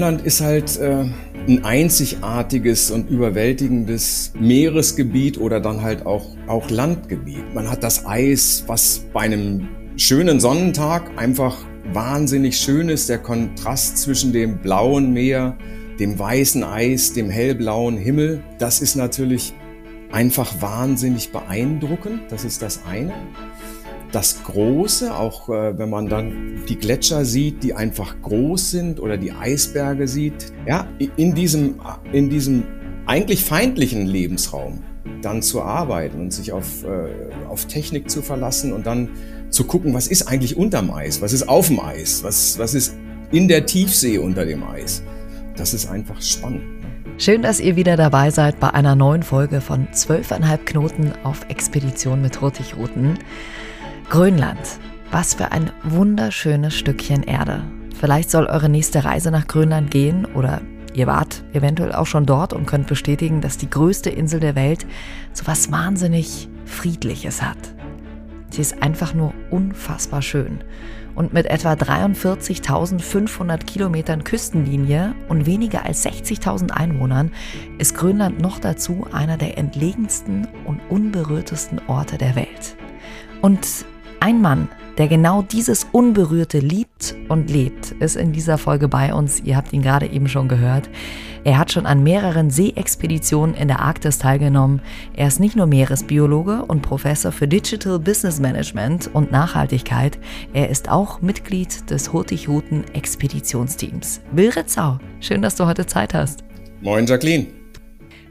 Grönland ist halt äh, ein einzigartiges und überwältigendes Meeresgebiet oder dann halt auch, auch Landgebiet. Man hat das Eis, was bei einem schönen Sonnentag einfach wahnsinnig schön ist. Der Kontrast zwischen dem blauen Meer, dem weißen Eis, dem hellblauen Himmel, das ist natürlich einfach wahnsinnig beeindruckend. Das ist das eine das Große, auch äh, wenn man dann die Gletscher sieht, die einfach groß sind oder die Eisberge sieht, ja, in diesem, in diesem eigentlich feindlichen Lebensraum dann zu arbeiten und sich auf, äh, auf Technik zu verlassen und dann zu gucken, was ist eigentlich unterm Eis, was ist auf dem Eis, was, was ist in der Tiefsee unter dem Eis. Das ist einfach spannend. Schön, dass ihr wieder dabei seid bei einer neuen Folge von 12,5 Knoten auf Expedition mit Hurtigruten. Grönland. Was für ein wunderschönes Stückchen Erde. Vielleicht soll eure nächste Reise nach Grönland gehen oder ihr wart eventuell auch schon dort und könnt bestätigen, dass die größte Insel der Welt so was wahnsinnig Friedliches hat. Sie ist einfach nur unfassbar schön. Und mit etwa 43.500 Kilometern Küstenlinie und weniger als 60.000 Einwohnern ist Grönland noch dazu einer der entlegensten und unberührtesten Orte der Welt. Und ein Mann, der genau dieses Unberührte liebt und lebt, ist in dieser Folge bei uns. Ihr habt ihn gerade eben schon gehört. Er hat schon an mehreren Seeexpeditionen in der Arktis teilgenommen. Er ist nicht nur Meeresbiologe und Professor für Digital Business Management und Nachhaltigkeit, er ist auch Mitglied des Hurtigruten Expeditionsteams. Will Ritzau, schön, dass du heute Zeit hast. Moin, Jacqueline.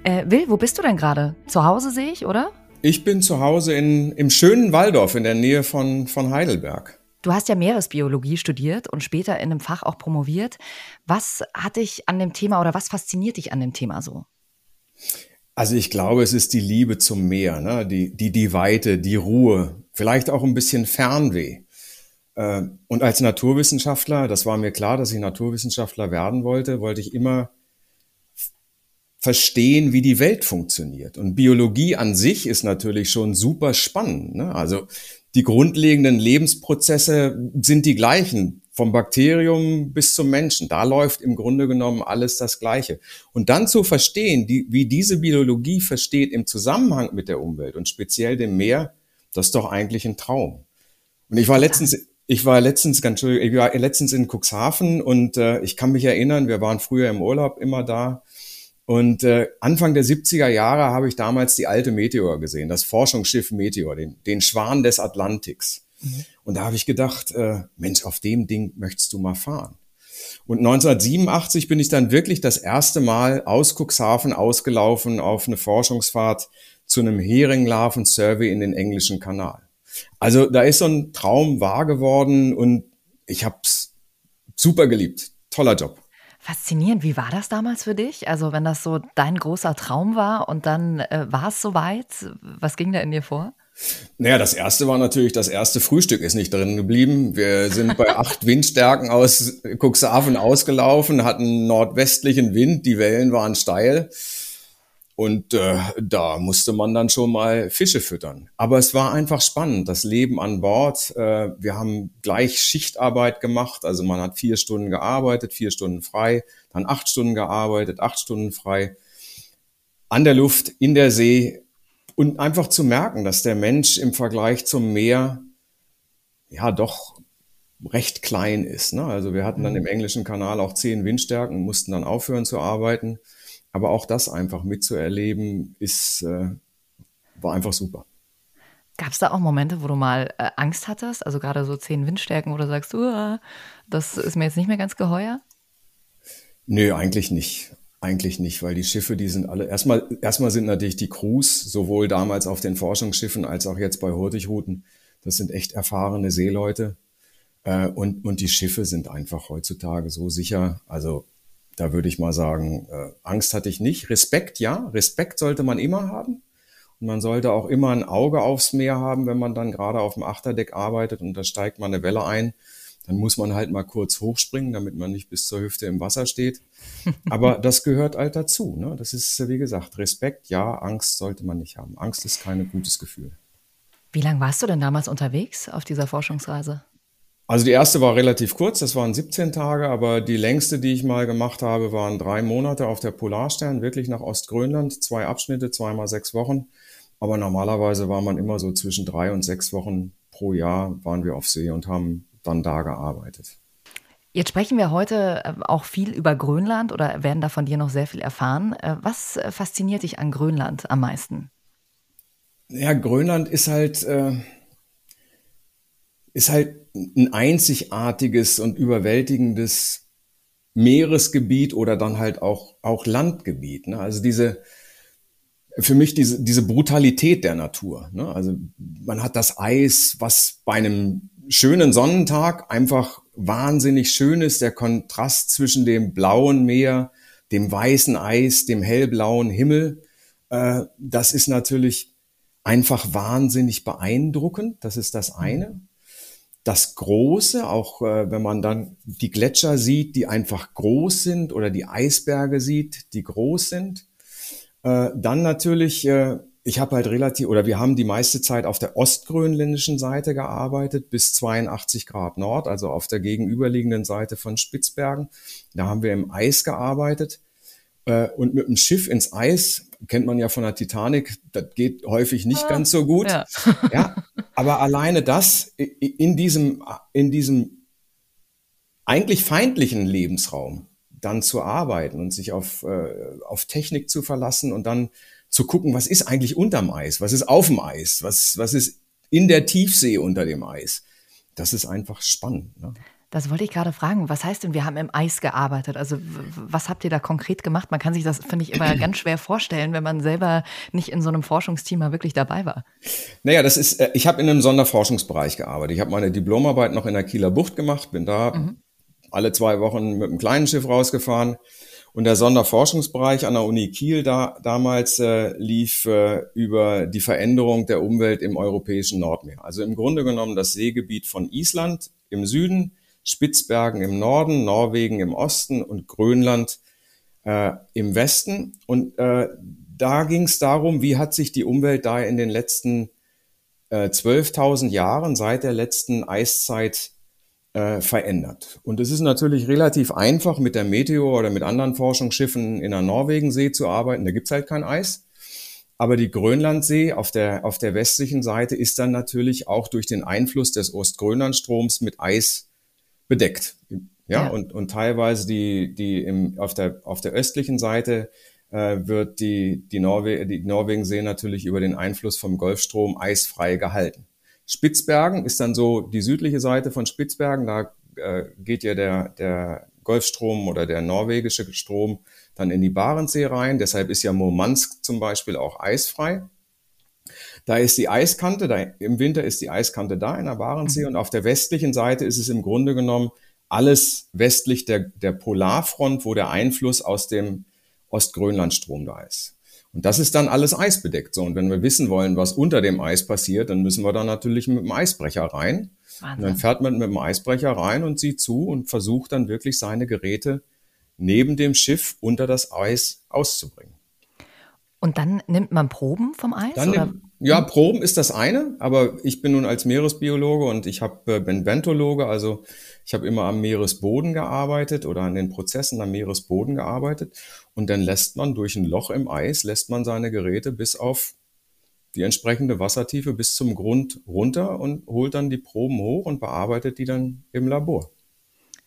Äh, Will, wo bist du denn gerade? Zu Hause sehe ich, oder? Ich bin zu Hause in, im schönen Waldorf in der Nähe von, von Heidelberg. Du hast ja Meeresbiologie studiert und später in einem Fach auch promoviert. Was hat dich an dem Thema oder was fasziniert dich an dem Thema so? Also ich glaube, es ist die Liebe zum Meer, ne? die, die, die Weite, die Ruhe, vielleicht auch ein bisschen Fernweh. Äh, und als Naturwissenschaftler, das war mir klar, dass ich Naturwissenschaftler werden wollte, wollte ich immer verstehen, wie die Welt funktioniert. Und Biologie an sich ist natürlich schon super spannend. Ne? Also die grundlegenden Lebensprozesse sind die gleichen, vom Bakterium bis zum Menschen. Da läuft im Grunde genommen alles das Gleiche. Und dann zu verstehen, die, wie diese Biologie versteht im Zusammenhang mit der Umwelt und speziell dem Meer, das ist doch eigentlich ein Traum. Und ich war letztens, ich war letztens ganz, ich war letztens in Cuxhaven und äh, ich kann mich erinnern, wir waren früher im Urlaub immer da und äh, Anfang der 70er Jahre habe ich damals die alte Meteor gesehen, das Forschungsschiff Meteor, den, den Schwan des Atlantiks. Mhm. Und da habe ich gedacht, äh, Mensch, auf dem Ding möchtest du mal fahren. Und 1987 bin ich dann wirklich das erste Mal aus Cuxhaven ausgelaufen auf eine Forschungsfahrt zu einem Heringlarven-Survey in den englischen Kanal. Also da ist so ein Traum wahr geworden und ich habe es super geliebt. Toller Job. Faszinierend. Wie war das damals für dich? Also, wenn das so dein großer Traum war und dann äh, war es soweit, was ging da in dir vor? Naja, das erste war natürlich, das erste Frühstück ist nicht drin geblieben. Wir sind bei acht Windstärken aus Cuxhaven ausgelaufen, hatten nordwestlichen Wind, die Wellen waren steil. Und äh, da musste man dann schon mal Fische füttern. Aber es war einfach spannend, das Leben an Bord. Äh, wir haben gleich Schichtarbeit gemacht, also man hat vier Stunden gearbeitet, vier Stunden frei, dann acht Stunden gearbeitet, acht Stunden frei. An der Luft, in der See und einfach zu merken, dass der Mensch im Vergleich zum Meer ja doch recht klein ist. Ne? Also wir hatten dann mhm. im englischen Kanal auch zehn Windstärken, mussten dann aufhören zu arbeiten. Aber auch das einfach mitzuerleben, ist, äh, war einfach super. Gab es da auch Momente, wo du mal äh, Angst hattest? Also gerade so zehn Windstärken, wo du sagst, das ist mir jetzt nicht mehr ganz geheuer? Nö, eigentlich nicht. Eigentlich nicht, weil die Schiffe, die sind alle, erstmal, erstmal sind natürlich die Crews, sowohl damals auf den Forschungsschiffen als auch jetzt bei Hurtigruten, das sind echt erfahrene Seeleute. Äh, und, und die Schiffe sind einfach heutzutage so sicher. Also da würde ich mal sagen, äh, Angst hatte ich nicht. Respekt, ja. Respekt sollte man immer haben. Und man sollte auch immer ein Auge aufs Meer haben, wenn man dann gerade auf dem Achterdeck arbeitet und da steigt man eine Welle ein. Dann muss man halt mal kurz hochspringen, damit man nicht bis zur Hüfte im Wasser steht. Aber das gehört halt dazu. Ne? Das ist, wie gesagt, Respekt, ja, Angst sollte man nicht haben. Angst ist kein gutes Gefühl. Wie lange warst du denn damals unterwegs auf dieser Forschungsreise? Also die erste war relativ kurz, das waren 17 Tage, aber die längste, die ich mal gemacht habe, waren drei Monate auf der Polarstern, wirklich nach Ostgrönland, zwei Abschnitte, zweimal sechs Wochen. Aber normalerweise war man immer so zwischen drei und sechs Wochen pro Jahr waren wir auf See und haben dann da gearbeitet. Jetzt sprechen wir heute äh, auch viel über Grönland oder werden da von dir noch sehr viel erfahren. Äh, was äh, fasziniert dich an Grönland am meisten? Ja, Grönland ist halt, ist halt ein einzigartiges und überwältigendes Meeresgebiet oder dann halt auch, auch Landgebiet. Ne? Also diese, für mich diese, diese Brutalität der Natur. Ne? Also man hat das Eis, was bei einem schönen Sonnentag einfach wahnsinnig schön ist, der Kontrast zwischen dem blauen Meer, dem weißen Eis, dem hellblauen Himmel. Äh, das ist natürlich einfach wahnsinnig beeindruckend. Das ist das eine das Große, auch äh, wenn man dann die Gletscher sieht, die einfach groß sind oder die Eisberge sieht, die groß sind. Äh, dann natürlich, äh, ich habe halt relativ, oder wir haben die meiste Zeit auf der ostgrönländischen Seite gearbeitet, bis 82 Grad Nord, also auf der gegenüberliegenden Seite von Spitzbergen. Da haben wir im Eis gearbeitet. Äh, und mit dem Schiff ins Eis kennt man ja von der Titanic, das geht häufig nicht ah, ganz so gut. Ja. ja, aber alleine das in diesem, in diesem eigentlich feindlichen Lebensraum dann zu arbeiten und sich auf, äh, auf Technik zu verlassen und dann zu gucken, was ist eigentlich unterm Eis, was ist auf dem Eis, was, was ist in der Tiefsee unter dem Eis. Das ist einfach spannend. Ne? Das wollte ich gerade fragen. Was heißt denn, wir haben im Eis gearbeitet? Also was habt ihr da konkret gemacht? Man kann sich das, finde ich, immer ganz schwer vorstellen, wenn man selber nicht in so einem Forschungsteam mal wirklich dabei war. Naja, das ist, äh, ich habe in einem Sonderforschungsbereich gearbeitet. Ich habe meine Diplomarbeit noch in der Kieler Bucht gemacht, bin da mhm. alle zwei Wochen mit einem kleinen Schiff rausgefahren. Und der Sonderforschungsbereich an der Uni Kiel da, damals äh, lief äh, über die Veränderung der Umwelt im europäischen Nordmeer. Also im Grunde genommen das Seegebiet von Island im Süden Spitzbergen im Norden, Norwegen im Osten und Grönland äh, im Westen. Und äh, da ging es darum, wie hat sich die Umwelt da in den letzten äh, 12.000 Jahren seit der letzten Eiszeit äh, verändert. Und es ist natürlich relativ einfach, mit der Meteor oder mit anderen Forschungsschiffen in der Norwegensee zu arbeiten. Da gibt's halt kein Eis. Aber die Grönlandsee auf der, auf der westlichen Seite ist dann natürlich auch durch den Einfluss des Ostgrönlandstroms mit Eis bedeckt. Ja, ja. Und, und teilweise die, die im, auf, der, auf der östlichen Seite äh, wird die, die, Norwe die Norwegensee natürlich über den Einfluss vom Golfstrom eisfrei gehalten. Spitzbergen ist dann so die südliche Seite von Spitzbergen. Da äh, geht ja der, der Golfstrom oder der norwegische Strom dann in die Barentssee rein. Deshalb ist ja Murmansk zum Beispiel auch eisfrei. Da ist die Eiskante, da, im Winter ist die Eiskante da in der Barentssee mhm. und auf der westlichen Seite ist es im Grunde genommen alles westlich der, der Polarfront, wo der Einfluss aus dem Ostgrönlandstrom da ist. Und das ist dann alles eisbedeckt. So, und wenn wir wissen wollen, was unter dem Eis passiert, dann müssen wir da natürlich mit dem Eisbrecher rein. Wahnsinn. Und dann fährt man mit dem Eisbrecher rein und sieht zu und versucht dann wirklich seine Geräte neben dem Schiff unter das Eis auszubringen. Und dann nimmt man Proben vom Eis? Dann oder? Nimmt, ja, Proben ist das eine, aber ich bin nun als Meeresbiologe und ich hab, äh, bin Bentologe, also ich habe immer am Meeresboden gearbeitet oder an den Prozessen am Meeresboden gearbeitet und dann lässt man durch ein Loch im Eis, lässt man seine Geräte bis auf die entsprechende Wassertiefe bis zum Grund runter und holt dann die Proben hoch und bearbeitet die dann im Labor.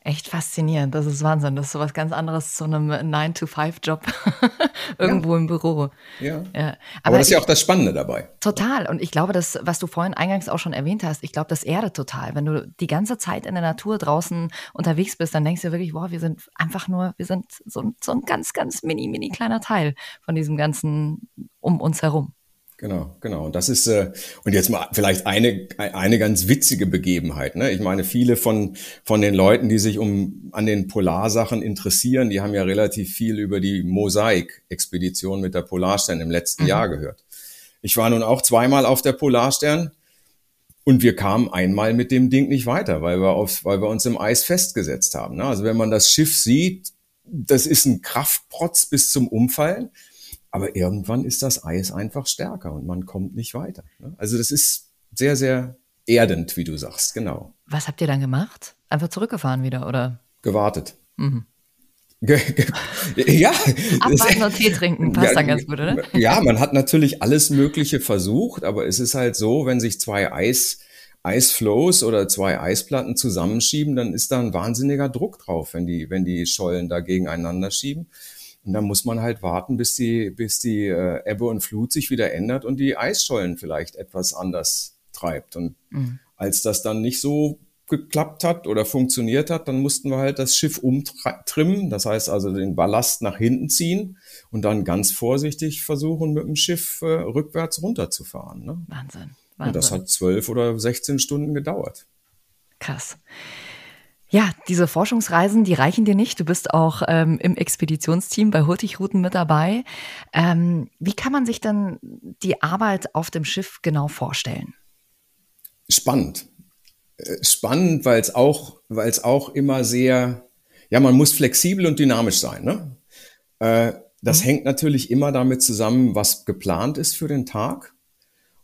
Echt faszinierend. Das ist Wahnsinn. Das ist so was ganz anderes zu einem 9-to-5-Job irgendwo ja. im Büro. Ja. ja. Aber, Aber, das ist ja auch das Spannende dabei. Total. Und ich glaube, das, was du vorhin eingangs auch schon erwähnt hast, ich glaube, das erdet total. Wenn du die ganze Zeit in der Natur draußen unterwegs bist, dann denkst du wirklich, wow, wir sind einfach nur, wir sind so, so ein ganz, ganz mini, mini kleiner Teil von diesem ganzen um uns herum. Genau, genau. Und das ist äh, und jetzt mal vielleicht eine eine ganz witzige Begebenheit. Ne? Ich meine, viele von von den Leuten, die sich um an den Polarsachen interessieren, die haben ja relativ viel über die Mosaik-Expedition mit der Polarstern im letzten mhm. Jahr gehört. Ich war nun auch zweimal auf der Polarstern und wir kamen einmal mit dem Ding nicht weiter, weil wir auf, weil wir uns im Eis festgesetzt haben. Ne? Also wenn man das Schiff sieht, das ist ein Kraftprotz bis zum Umfallen. Aber irgendwann ist das Eis einfach stärker und man kommt nicht weiter. Ne? Also das ist sehr, sehr erdend, wie du sagst, genau. Was habt ihr dann gemacht? Einfach zurückgefahren wieder, oder? Gewartet. Mhm. ja. Abwarten und Tee trinken, passt ja, dann ganz gut, oder? Ja, man hat natürlich alles Mögliche versucht, aber es ist halt so, wenn sich zwei Eis, Eisflows oder zwei Eisplatten zusammenschieben, dann ist da ein wahnsinniger Druck drauf, wenn die, wenn die Schollen da gegeneinander schieben. Und dann muss man halt warten, bis die, bis die äh, Ebbe und Flut sich wieder ändert und die Eisschollen vielleicht etwas anders treibt. Und mhm. als das dann nicht so geklappt hat oder funktioniert hat, dann mussten wir halt das Schiff umtrimmen, das heißt also den Ballast nach hinten ziehen und dann ganz vorsichtig versuchen, mit dem Schiff äh, rückwärts runterzufahren. Ne? Wahnsinn, Wahnsinn. Und das hat zwölf oder sechzehn Stunden gedauert. Krass. Ja, diese Forschungsreisen, die reichen dir nicht. Du bist auch ähm, im Expeditionsteam bei Hurtigruten mit dabei. Ähm, wie kann man sich denn die Arbeit auf dem Schiff genau vorstellen? Spannend. Äh, spannend, weil es auch, weil es auch immer sehr, ja, man muss flexibel und dynamisch sein. Ne? Äh, das mhm. hängt natürlich immer damit zusammen, was geplant ist für den Tag.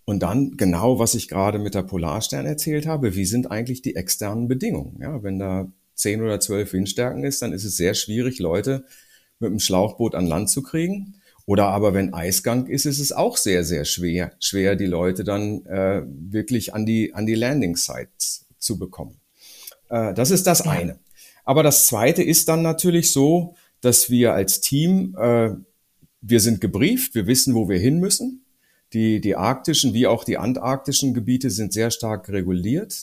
Und dann genau, was ich gerade mit der Polarstern erzählt habe, wie sind eigentlich die externen Bedingungen? Ja, wenn da zehn oder zwölf Windstärken ist, dann ist es sehr schwierig, Leute mit dem Schlauchboot an Land zu kriegen. Oder aber wenn Eisgang ist, ist es auch sehr, sehr schwer, schwer die Leute dann äh, wirklich an die, an die Landing Sites zu bekommen. Äh, das ist das eine. Aber das zweite ist dann natürlich so, dass wir als Team, äh, wir sind gebrieft, wir wissen, wo wir hin müssen. Die, die arktischen wie auch die antarktischen Gebiete sind sehr stark reguliert.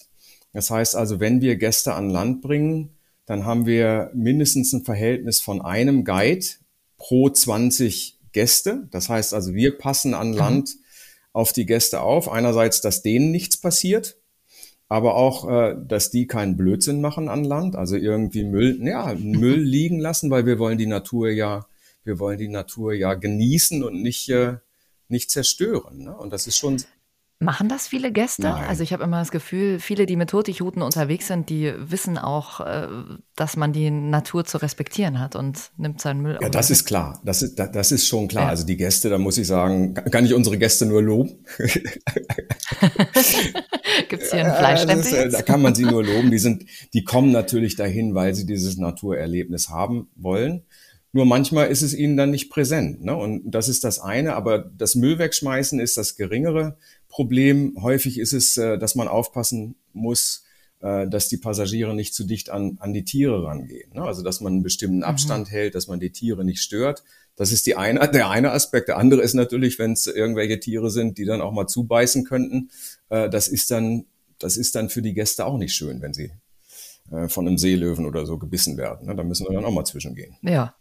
Das heißt also, wenn wir Gäste an Land bringen, dann haben wir mindestens ein Verhältnis von einem Guide pro 20 Gäste. Das heißt also, wir passen an mhm. Land auf die Gäste auf. Einerseits, dass denen nichts passiert, aber auch, äh, dass die keinen Blödsinn machen an Land, also irgendwie Müll, ja, Müll liegen lassen, weil wir wollen die Natur ja, wir wollen die Natur ja genießen und nicht, äh, nicht zerstören. Ne? Und das ist schon Machen das viele Gäste? Nein. Also ich habe immer das Gefühl, viele, die mit Hurtigruten unterwegs sind, die wissen auch, äh, dass man die Natur zu respektieren hat und nimmt seinen Müll. Ja, das ist klar. Das ist, das ist schon klar. Ja. Also die Gäste, da muss ich sagen, kann ich unsere Gäste nur loben. Gibt es hier einen Fleischstempel? Ja, da kann man sie nur loben. Die sind, die kommen natürlich dahin, weil sie dieses Naturerlebnis haben wollen. Nur manchmal ist es ihnen dann nicht präsent. Ne? Und das ist das eine, aber das Müll wegschmeißen ist das geringere. Problem. Häufig ist es, äh, dass man aufpassen muss, äh, dass die Passagiere nicht zu dicht an, an die Tiere rangehen. Ne? Also dass man einen bestimmten mhm. Abstand mhm. hält, dass man die Tiere nicht stört. Das ist die eine, der eine Aspekt. Der andere ist natürlich, wenn es irgendwelche Tiere sind, die dann auch mal zubeißen könnten. Äh, das ist dann, das ist dann für die Gäste auch nicht schön, wenn sie von einem Seelöwen oder so gebissen werden. Ne? Da müssen wir dann auch mal zwischengehen. Ja,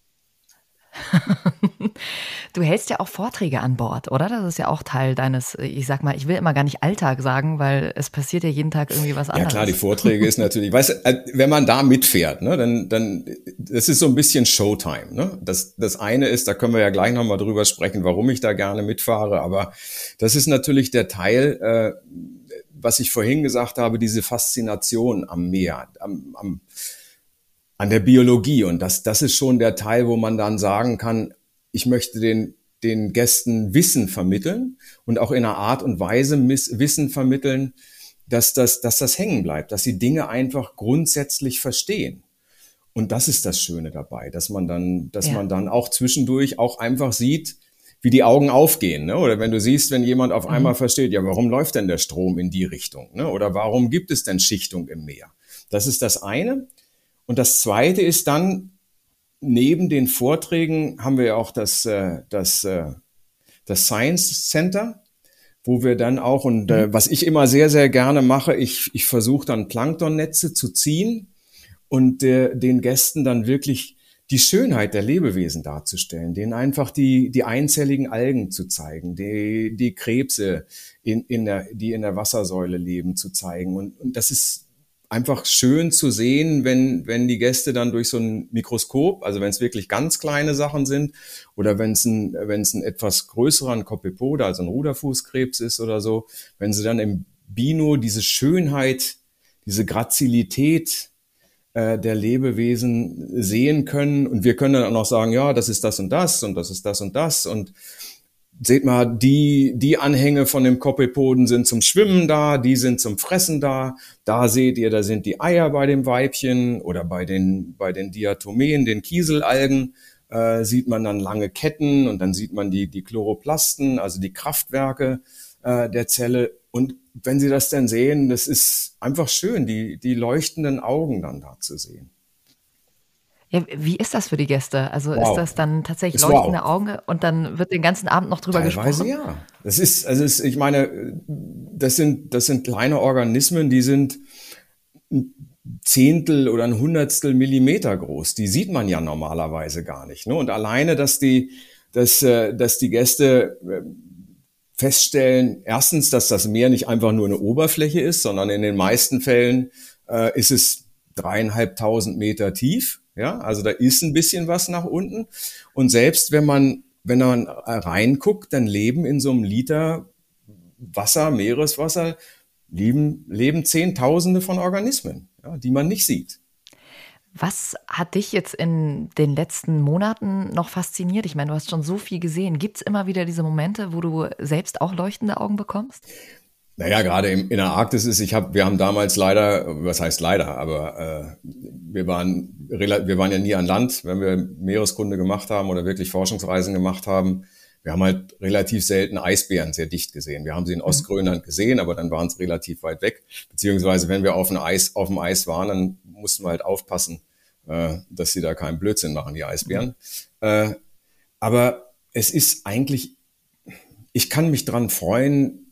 du hältst ja auch Vorträge an Bord, oder? Das ist ja auch Teil deines, ich sag mal, ich will immer gar nicht Alltag sagen, weil es passiert ja jeden Tag irgendwie was anderes. Ja klar, die Vorträge ist natürlich, weißt du, äh, wenn man da mitfährt, ne, dann, dann, das ist so ein bisschen Showtime. Ne? Das, das eine ist, da können wir ja gleich nochmal drüber sprechen, warum ich da gerne mitfahre, aber das ist natürlich der Teil, äh, was ich vorhin gesagt habe, diese Faszination am Meer, am, am an der Biologie. Und das, das ist schon der Teil, wo man dann sagen kann, ich möchte den, den Gästen Wissen vermitteln und auch in einer Art und Weise Wissen vermitteln, dass das, dass das hängen bleibt, dass sie Dinge einfach grundsätzlich verstehen. Und das ist das Schöne dabei, dass man dann, dass ja. man dann auch zwischendurch auch einfach sieht, wie die Augen aufgehen. Ne? Oder wenn du siehst, wenn jemand auf einmal mhm. versteht, ja, warum läuft denn der Strom in die Richtung? Ne? Oder warum gibt es denn Schichtung im Meer? Das ist das eine. Und das Zweite ist dann, neben den Vorträgen haben wir auch das, äh, das, äh, das Science Center, wo wir dann auch, und äh, mhm. was ich immer sehr, sehr gerne mache, ich, ich versuche dann Planktonnetze zu ziehen und den Gästen dann wirklich die Schönheit der Lebewesen darzustellen, denen einfach die, die einzelligen Algen zu zeigen, die, die Krebse, in, in der, die in der Wassersäule leben, zu zeigen. Und, und das ist einfach schön zu sehen, wenn, wenn die Gäste dann durch so ein Mikroskop, also wenn es wirklich ganz kleine Sachen sind oder wenn es ein, wenn es ein etwas größerer ein Copepoda, also ein Ruderfußkrebs ist oder so, wenn sie dann im Bino diese Schönheit, diese Grazilität äh, der Lebewesen sehen können. Und wir können dann auch noch sagen, ja, das ist das und das und das ist das und das. Und seht mal, die, die Anhänge von dem Koppelpoden sind zum Schwimmen da, die sind zum Fressen da. Da seht ihr, da sind die Eier bei dem Weibchen oder bei den, bei den Diatomeen, den Kieselalgen, äh, sieht man dann lange Ketten und dann sieht man die, die Chloroplasten, also die Kraftwerke äh, der Zelle. Und wenn Sie das dann sehen, das ist einfach schön, die, die leuchtenden Augen dann da zu sehen. Ja, wie ist das für die Gäste? Also wow. ist das dann tatsächlich ist leuchtende wow. Augen und dann wird den ganzen Abend noch drüber Teilweise gesprochen? ja. Das ist, also ist, ich meine, das sind, das sind kleine Organismen, die sind ein Zehntel oder ein Hundertstel Millimeter groß. Die sieht man ja normalerweise gar nicht. Ne? Und alleine, dass die, dass, äh, dass die Gäste äh, feststellen, erstens, dass das Meer nicht einfach nur eine Oberfläche ist, sondern in den meisten Fällen äh, ist es dreieinhalbtausend Meter tief ja, also da ist ein bisschen was nach unten. Und selbst wenn man, wenn man reinguckt, dann leben in so einem Liter Wasser, Meereswasser, leben, leben Zehntausende von Organismen, ja, die man nicht sieht. Was hat dich jetzt in den letzten Monaten noch fasziniert? Ich meine, du hast schon so viel gesehen. Gibt es immer wieder diese Momente, wo du selbst auch leuchtende Augen bekommst? Naja, gerade in, in der Arktis ist, ich habe, wir haben damals leider, was heißt leider, aber äh, wir waren, wir waren ja nie an Land, wenn wir Meereskunde gemacht haben oder wirklich Forschungsreisen gemacht haben. Wir haben halt relativ selten Eisbären sehr dicht gesehen. Wir haben sie in mhm. Ostgrönland gesehen, aber dann waren sie relativ weit weg. Beziehungsweise wenn wir auf dem Eis, auf dem Eis waren, dann mussten wir halt aufpassen, äh, dass sie da keinen Blödsinn machen, die Eisbären. Mhm. Äh, aber es ist eigentlich, ich kann mich dran freuen,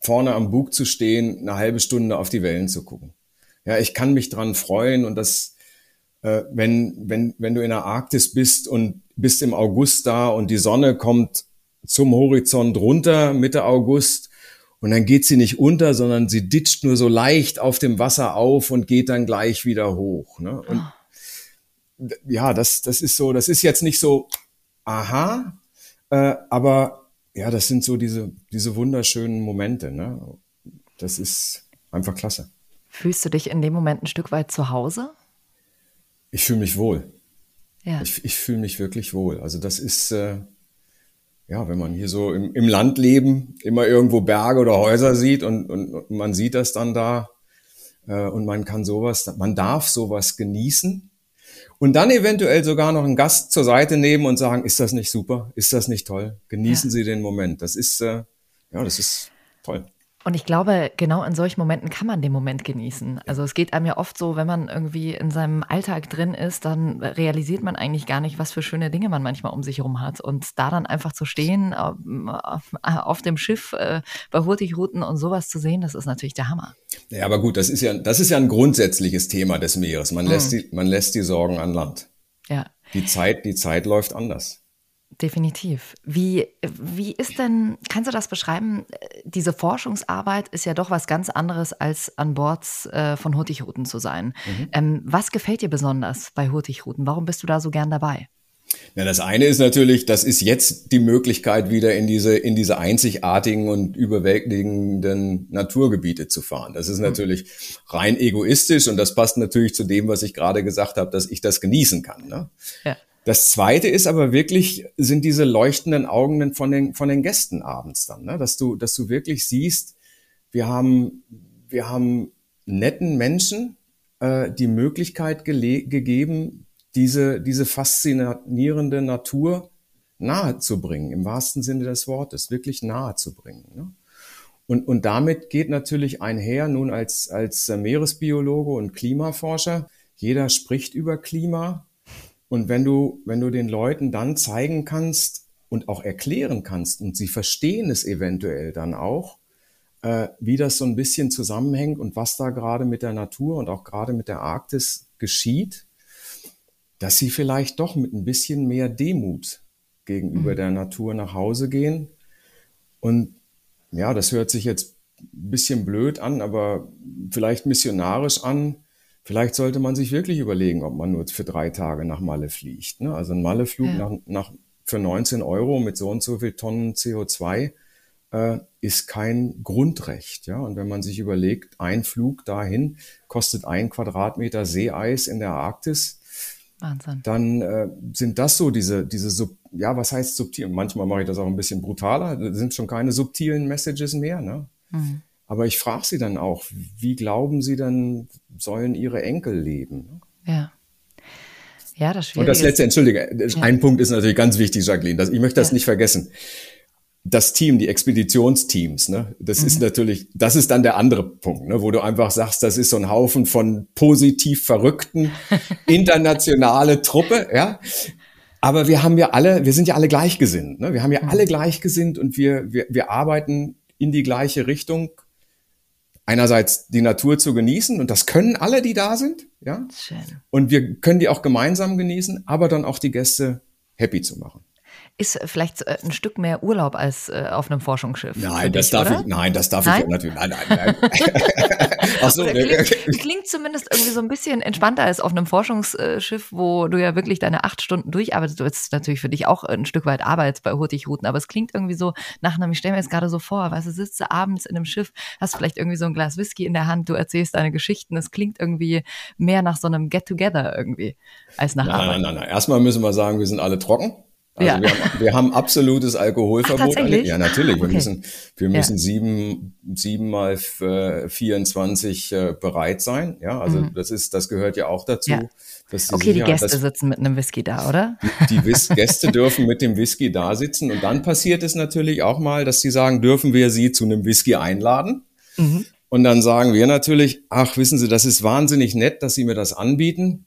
vorne am Bug zu stehen, eine halbe Stunde auf die Wellen zu gucken. Ja, ich kann mich dran freuen und das, äh, wenn, wenn, wenn du in der Arktis bist und bist im August da und die Sonne kommt zum Horizont runter Mitte August und dann geht sie nicht unter, sondern sie ditcht nur so leicht auf dem Wasser auf und geht dann gleich wieder hoch. Ne? Und ja, das, das ist so, das ist jetzt nicht so, aha, äh, aber ja, das sind so diese, diese wunderschönen Momente. Ne? Das ist einfach klasse. Fühlst du dich in dem Moment ein Stück weit zu Hause? Ich fühle mich wohl. Ja. Ich, ich fühle mich wirklich wohl. Also das ist, äh, ja, wenn man hier so im, im Land leben, immer irgendwo Berge oder Häuser sieht und, und, und man sieht das dann da äh, und man kann sowas, man darf sowas genießen und dann eventuell sogar noch einen Gast zur Seite nehmen und sagen, ist das nicht super? Ist das nicht toll? Genießen ja. Sie den Moment. Das ist, äh, ja, das ist toll. Und ich glaube, genau in solchen Momenten kann man den Moment genießen. Also es geht einem ja oft so, wenn man irgendwie in seinem Alltag drin ist, dann realisiert man eigentlich gar nicht, was für schöne Dinge man manchmal um sich herum hat. Und da dann einfach zu stehen, ähm, auf dem Schiff, äh, bei Hurtigruten und sowas zu sehen, das ist natürlich der Hammer. Ja, aber gut, das ist ja, das ist ja ein grundsätzliches Thema des Meeres. Man lässt mhm. die, man lässt die Sorgen an Land. Ja. Die Zeit, die Zeit läuft anders. Definitiv. Wie, wie ist denn, kannst du das beschreiben? Diese Forschungsarbeit ist ja doch was ganz anderes, als an Bord äh, von Hurtigruten zu sein. Mhm. Ähm, was gefällt dir besonders bei Hurtigruten? Warum bist du da so gern dabei? Na, das eine ist natürlich, das ist jetzt die Möglichkeit, wieder in diese, in diese einzigartigen und überwältigenden Naturgebiete zu fahren. Das ist mhm. natürlich rein egoistisch und das passt natürlich zu dem, was ich gerade gesagt habe, dass ich das genießen kann. Ne? Ja. Das zweite ist aber wirklich, sind diese leuchtenden Augen von den, von den Gästen abends dann, ne? dass du, dass du wirklich siehst, wir haben, wir haben netten Menschen äh, die Möglichkeit gegeben, diese, diese faszinierende Natur nahe zu bringen, im wahrsten Sinne des Wortes, wirklich nahe zu bringen. Ne? Und, und damit geht natürlich einher, nun als, als Meeresbiologe und Klimaforscher, jeder spricht über Klima, und wenn du, wenn du den Leuten dann zeigen kannst und auch erklären kannst und sie verstehen es eventuell dann auch, äh, wie das so ein bisschen zusammenhängt und was da gerade mit der Natur und auch gerade mit der Arktis geschieht, dass sie vielleicht doch mit ein bisschen mehr Demut gegenüber mhm. der Natur nach Hause gehen. Und ja, das hört sich jetzt ein bisschen blöd an, aber vielleicht missionarisch an Vielleicht sollte man sich wirklich überlegen, ob man nur für drei Tage nach Malle fliegt. Ne? Also ein Malleflug ja. nach, nach, für 19 Euro mit so und so viel Tonnen CO2 äh, ist kein Grundrecht. Ja? Und wenn man sich überlegt, ein Flug dahin kostet ein Quadratmeter Seeeis in der Arktis, Wahnsinn. Dann äh, sind das so diese, diese Sub, ja, was heißt subtil? Manchmal mache ich das auch ein bisschen brutaler. Das sind schon keine subtilen Messages mehr, ne? Mhm. Aber ich frage sie dann auch, wie glauben sie dann, sollen ihre Enkel leben? Ja. Ja, das Schwierige Und das letzte, entschuldige, ja. ein Punkt ist natürlich ganz wichtig, Jacqueline. Das, ich möchte das ja. nicht vergessen. Das Team, die Expeditionsteams, ne, das mhm. ist natürlich, das ist dann der andere Punkt, ne, wo du einfach sagst, das ist so ein Haufen von positiv verrückten, internationale Truppe, ja. Aber wir haben ja alle, wir sind ja alle gleichgesinnt, ne? Wir haben ja mhm. alle gleichgesinnt und wir, wir, wir arbeiten in die gleiche Richtung einerseits die Natur zu genießen und das können alle, die da sind, ja. Schön. Und wir können die auch gemeinsam genießen, aber dann auch die Gäste happy zu machen ist vielleicht äh, ein Stück mehr Urlaub als äh, auf einem Forschungsschiff. Nein, das dich, darf oder? ich, nein, das darf nein? ich natürlich, nein, nein, nein. Ach so, klingt, klingt, zumindest irgendwie so ein bisschen entspannter als auf einem Forschungsschiff, wo du ja wirklich deine acht Stunden durcharbeitest. Du ist natürlich für dich auch ein Stück weit Arbeit bei Hurtigruten, aber es klingt irgendwie so nach einem, ich stelle mir jetzt gerade so vor, weißt du, sitzt du abends in einem Schiff, hast vielleicht irgendwie so ein Glas Whisky in der Hand, du erzählst deine Geschichten, es klingt irgendwie mehr nach so einem Get-Together irgendwie als nach nein, Arbeit. Nein, nein, nein, erstmal müssen wir sagen, wir sind alle trocken. Also ja. wir, haben, wir haben absolutes Alkoholverbot. Ach, ja, natürlich. Okay. Wir müssen, wir müssen ja. sieben, sieben mal 24 äh, bereit sein. Ja, also mhm. das ist, das gehört ja auch dazu. Ja. Die okay, die Gäste sitzen mit einem Whisky da, oder? Die, die Gäste dürfen mit dem Whisky da sitzen. Und dann passiert es natürlich auch mal, dass sie sagen, dürfen wir sie zu einem Whisky einladen? Mhm. Und dann sagen wir natürlich, ach, wissen Sie, das ist wahnsinnig nett, dass Sie mir das anbieten.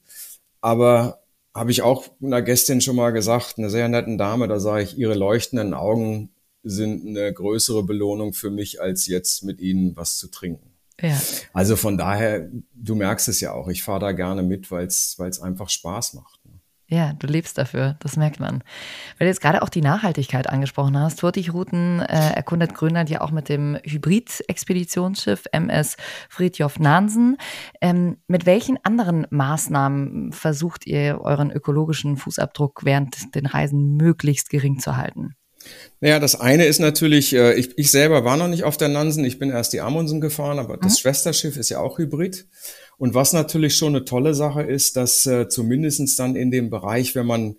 Aber habe ich auch einer Gästin schon mal gesagt, einer sehr netten Dame, da sage ich, ihre leuchtenden Augen sind eine größere Belohnung für mich, als jetzt mit ihnen was zu trinken. Ja. Also von daher, du merkst es ja auch, ich fahre da gerne mit, weil es einfach Spaß macht. Ja, du lebst dafür, das merkt man. Weil du jetzt gerade auch die Nachhaltigkeit angesprochen hast. Hurtigruten äh, erkundet Grönland ja auch mit dem Hybrid-Expeditionsschiff MS Fridtjof Nansen. Ähm, mit welchen anderen Maßnahmen versucht ihr euren ökologischen Fußabdruck während den Reisen möglichst gering zu halten? Naja, das eine ist natürlich, äh, ich, ich selber war noch nicht auf der Nansen, ich bin erst die Amundsen gefahren, aber das mhm. Schwesterschiff ist ja auch Hybrid. Und was natürlich schon eine tolle Sache ist, dass äh, zumindestens dann in dem Bereich, wenn man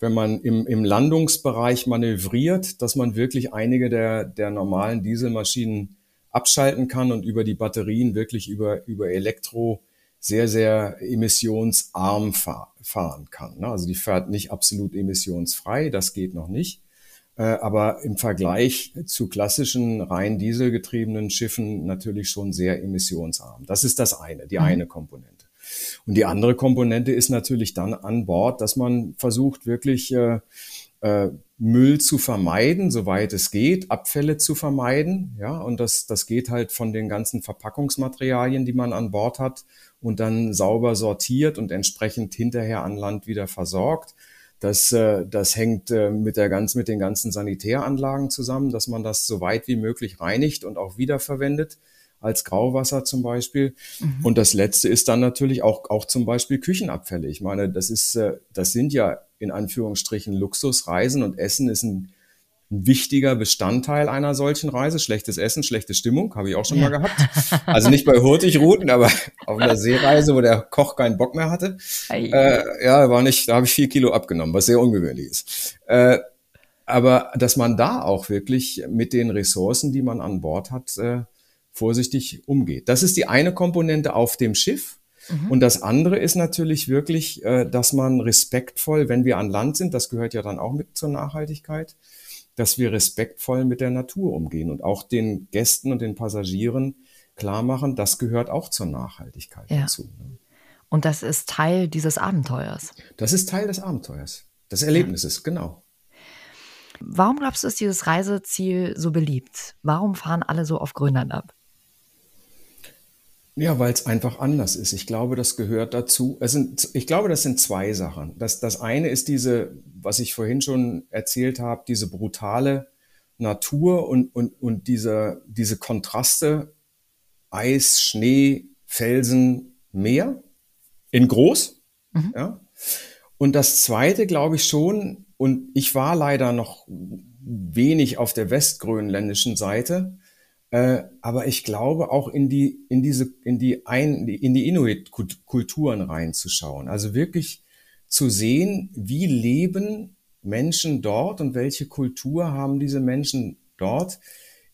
wenn man im, im Landungsbereich manövriert, dass man wirklich einige der, der normalen Dieselmaschinen abschalten kann und über die Batterien wirklich über, über Elektro sehr, sehr emissionsarm fahr, fahren kann. Ne? Also die fährt nicht absolut emissionsfrei, das geht noch nicht. Äh, aber im Vergleich zu klassischen rein dieselgetriebenen Schiffen natürlich schon sehr emissionsarm. Das ist das eine, die mhm. eine Komponente. Und die andere Komponente ist natürlich dann an Bord, dass man versucht wirklich äh, äh, Müll zu vermeiden, soweit es geht, Abfälle zu vermeiden. Ja, und das, das geht halt von den ganzen Verpackungsmaterialien, die man an Bord hat und dann sauber sortiert und entsprechend hinterher an Land wieder versorgt. Das, äh, das hängt äh, mit, der ganz, mit den ganzen Sanitäranlagen zusammen, dass man das so weit wie möglich reinigt und auch wiederverwendet als Grauwasser zum Beispiel. Mhm. Und das letzte ist dann natürlich auch, auch zum Beispiel Küchenabfälle. Ich meine, das ist, äh, das sind ja in Anführungsstrichen Luxusreisen und Essen ist ein ein wichtiger Bestandteil einer solchen Reise. Schlechtes Essen, schlechte Stimmung, habe ich auch schon ja. mal gehabt. Also nicht bei Hurtigruten, aber auf einer Seereise, wo der Koch keinen Bock mehr hatte. Äh, ja, war nicht, da habe ich vier Kilo abgenommen, was sehr ungewöhnlich ist. Äh, aber dass man da auch wirklich mit den Ressourcen, die man an Bord hat, äh, vorsichtig umgeht. Das ist die eine Komponente auf dem Schiff. Mhm. Und das andere ist natürlich wirklich, äh, dass man respektvoll, wenn wir an Land sind, das gehört ja dann auch mit zur Nachhaltigkeit, dass wir respektvoll mit der Natur umgehen und auch den Gästen und den Passagieren klar machen, das gehört auch zur Nachhaltigkeit ja. dazu. Ne? Und das ist Teil dieses Abenteuers. Das ist Teil des Abenteuers, des Erlebnisses, ja. genau. Warum glaubst du, ist dieses Reiseziel so beliebt? Warum fahren alle so auf Grönland ab? Ja, weil es einfach anders ist. Ich glaube, das gehört dazu. Es sind, ich glaube, das sind zwei Sachen. Das, das eine ist diese, was ich vorhin schon erzählt habe, diese brutale Natur und, und, und diese, diese Kontraste Eis, Schnee, Felsen, Meer in groß. Mhm. Ja. Und das zweite glaube ich schon, und ich war leider noch wenig auf der westgrönländischen Seite, äh, aber ich glaube auch in die, in diese, in die ein, in die Inuit-Kulturen reinzuschauen. Also wirklich zu sehen, wie leben Menschen dort und welche Kultur haben diese Menschen dort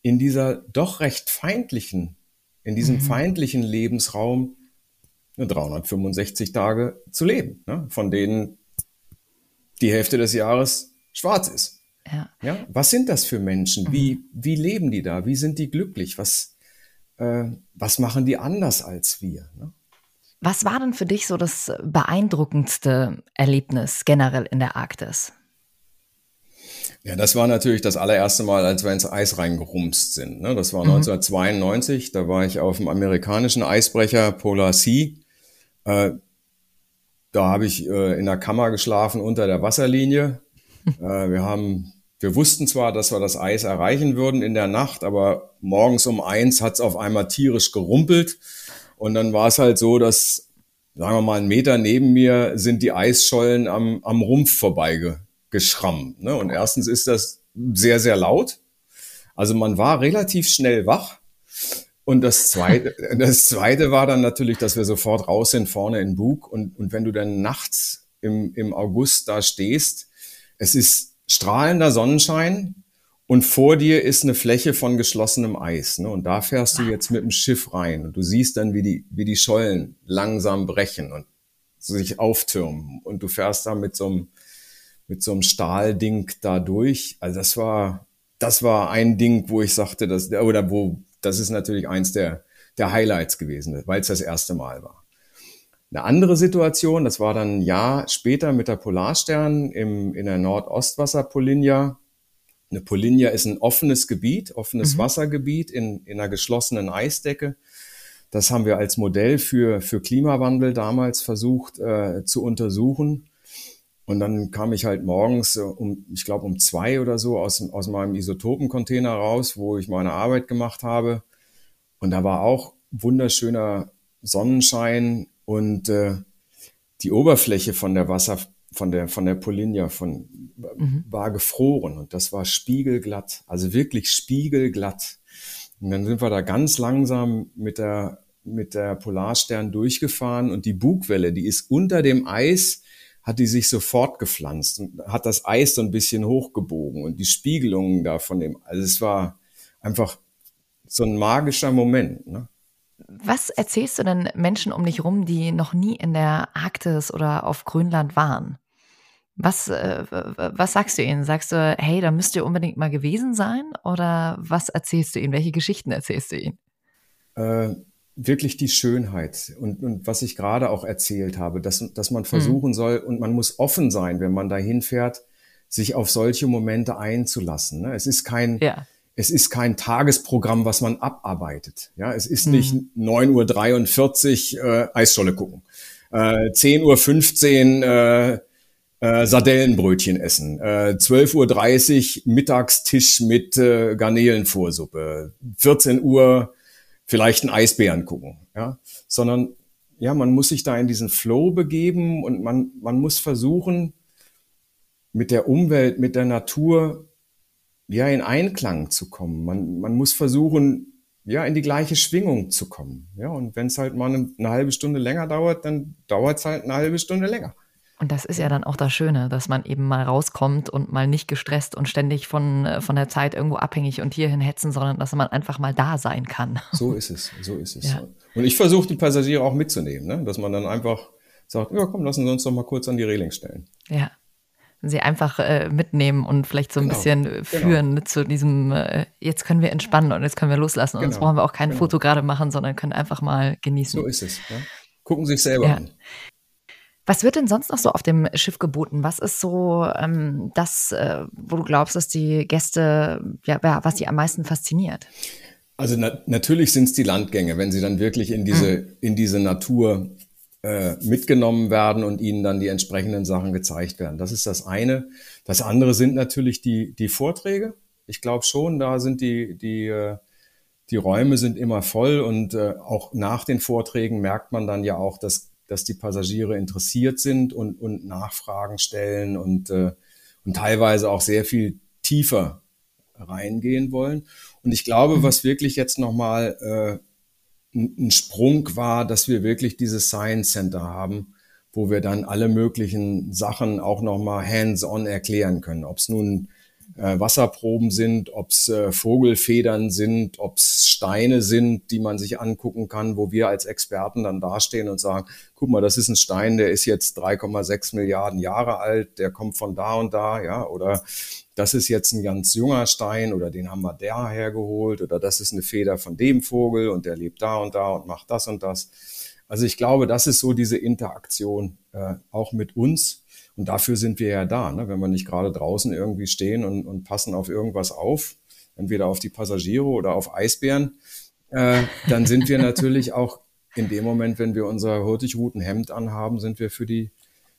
in dieser doch recht feindlichen, in diesem mhm. feindlichen Lebensraum 365 Tage zu leben, ne? von denen die Hälfte des Jahres schwarz ist. Ja. ja. Was sind das für Menschen? Mhm. Wie, wie leben die da? Wie sind die glücklich? Was, äh, was machen die anders als wir? Ne? Was war denn für dich so das beeindruckendste Erlebnis generell in der Arktis? Ja, das war natürlich das allererste Mal, als wir ins Eis reingerumst sind. Ne? Das war mhm. 1992, da war ich auf dem amerikanischen Eisbrecher Polar Sea. Äh, da habe ich äh, in der Kammer geschlafen unter der Wasserlinie. Äh, wir haben, wir wussten zwar, dass wir das Eis erreichen würden in der Nacht, aber morgens um eins hat es auf einmal tierisch gerumpelt. Und dann war es halt so, dass, sagen wir mal, einen Meter neben mir sind die Eisschollen am, am Rumpf vorbeigeschrammt. Ne? Und erstens ist das sehr, sehr laut. Also man war relativ schnell wach. Und das zweite, das zweite war dann natürlich, dass wir sofort raus sind vorne in Bug. Und, und wenn du dann nachts im, im August da stehst, es ist strahlender Sonnenschein, und vor dir ist eine Fläche von geschlossenem Eis. Ne? Und da fährst du jetzt mit dem Schiff rein und du siehst dann, wie die, wie die Schollen langsam brechen und sich auftürmen. Und du fährst da mit so einem, mit so einem Stahlding da durch. Also das war, das war ein Ding, wo ich sagte, dass, oder wo, das ist natürlich eins der, der Highlights gewesen, weil es das erste Mal war. Eine andere Situation, das war dann ein Jahr später mit der Polarstern im, in der Nordostwasserpolinia eine Polinia ist ein offenes Gebiet, offenes mhm. Wassergebiet in, in einer geschlossenen Eisdecke. Das haben wir als Modell für, für Klimawandel damals versucht äh, zu untersuchen. Und dann kam ich halt morgens um, ich glaube um zwei oder so aus, aus meinem Isotopencontainer raus, wo ich meine Arbeit gemacht habe. Und da war auch wunderschöner Sonnenschein und äh, die Oberfläche von der Wasser, von der, von der Polinia von, mhm. war gefroren und das war spiegelglatt, also wirklich spiegelglatt. Und dann sind wir da ganz langsam mit der, mit der Polarstern durchgefahren und die Bugwelle, die ist unter dem Eis, hat die sich sofort gepflanzt und hat das Eis so ein bisschen hochgebogen und die Spiegelungen da von dem, also es war einfach so ein magischer Moment. Ne? Was erzählst du denn Menschen um dich rum, die noch nie in der Arktis oder auf Grönland waren? Was, äh, was sagst du ihnen? Sagst du, hey, da müsst ihr unbedingt mal gewesen sein? Oder was erzählst du ihnen? Welche Geschichten erzählst du ihnen? Äh, wirklich die Schönheit und, und was ich gerade auch erzählt habe, dass, dass man versuchen hm. soll und man muss offen sein, wenn man dahin fährt, sich auf solche Momente einzulassen. Ne? Es ist kein, ja. Es ist kein Tagesprogramm, was man abarbeitet. Ja, es ist nicht 9.43 Uhr äh, Eisscholle gucken. Äh, 10.15 Uhr äh, äh, Sardellenbrötchen essen. Äh, 12.30 Uhr Mittagstisch mit äh, Garnelenvorsuppe. 14 Uhr vielleicht einen Eisbären gucken. Ja? Sondern ja, man muss sich da in diesen Flow begeben und man, man muss versuchen, mit der Umwelt, mit der Natur ja in Einklang zu kommen. Man, man muss versuchen, ja, in die gleiche Schwingung zu kommen. Ja, und wenn es halt mal eine, eine halbe Stunde länger dauert, dann dauert es halt eine halbe Stunde länger. Und das ist ja dann auch das Schöne, dass man eben mal rauskommt und mal nicht gestresst und ständig von, äh, von der Zeit irgendwo abhängig und hierhin hetzen, sondern dass man einfach mal da sein kann. So ist es, so ist es. Ja. Und ich versuche die Passagiere auch mitzunehmen, ne? dass man dann einfach sagt, ja komm, lassen Sie uns doch mal kurz an die Reling stellen. Ja. Sie einfach äh, mitnehmen und vielleicht so ein genau. bisschen äh, genau. führen genau. zu diesem, äh, jetzt können wir entspannen und jetzt können wir loslassen. Und genau. jetzt brauchen wir auch kein genau. Foto gerade machen, sondern können einfach mal genießen. So ist es. Ja? Gucken sich selber ja. an. Was wird denn sonst noch so auf dem Schiff geboten? Was ist so ähm, das, äh, wo du glaubst, dass die Gäste, ja, was sie am meisten fasziniert? Also na natürlich sind es die Landgänge, wenn sie dann wirklich in diese, mhm. in diese Natur mitgenommen werden und ihnen dann die entsprechenden Sachen gezeigt werden. Das ist das eine. Das andere sind natürlich die, die Vorträge. Ich glaube schon, da sind die, die, äh, die Räume sind immer voll und äh, auch nach den Vorträgen merkt man dann ja auch, dass dass die Passagiere interessiert sind und, und Nachfragen stellen und, äh, und teilweise auch sehr viel tiefer reingehen wollen. Und ich glaube, was wirklich jetzt nochmal äh, ein Sprung war, dass wir wirklich dieses Science Center haben, wo wir dann alle möglichen Sachen auch nochmal hands-on erklären können. Ob es nun äh, Wasserproben sind, ob es äh, Vogelfedern sind, ob es Steine sind, die man sich angucken kann, wo wir als Experten dann dastehen und sagen, guck mal, das ist ein Stein, der ist jetzt 3,6 Milliarden Jahre alt, der kommt von da und da, ja, oder das ist jetzt ein ganz junger Stein oder den haben wir daher geholt oder das ist eine Feder von dem Vogel und der lebt da und da und macht das und das. Also ich glaube, das ist so diese Interaktion äh, auch mit uns und dafür sind wir ja da, ne? wenn wir nicht gerade draußen irgendwie stehen und, und passen auf irgendwas auf, entweder auf die Passagiere oder auf Eisbären, äh, dann sind wir natürlich auch in dem Moment, wenn wir unser Hurtigruten-Hemd anhaben, sind wir für die,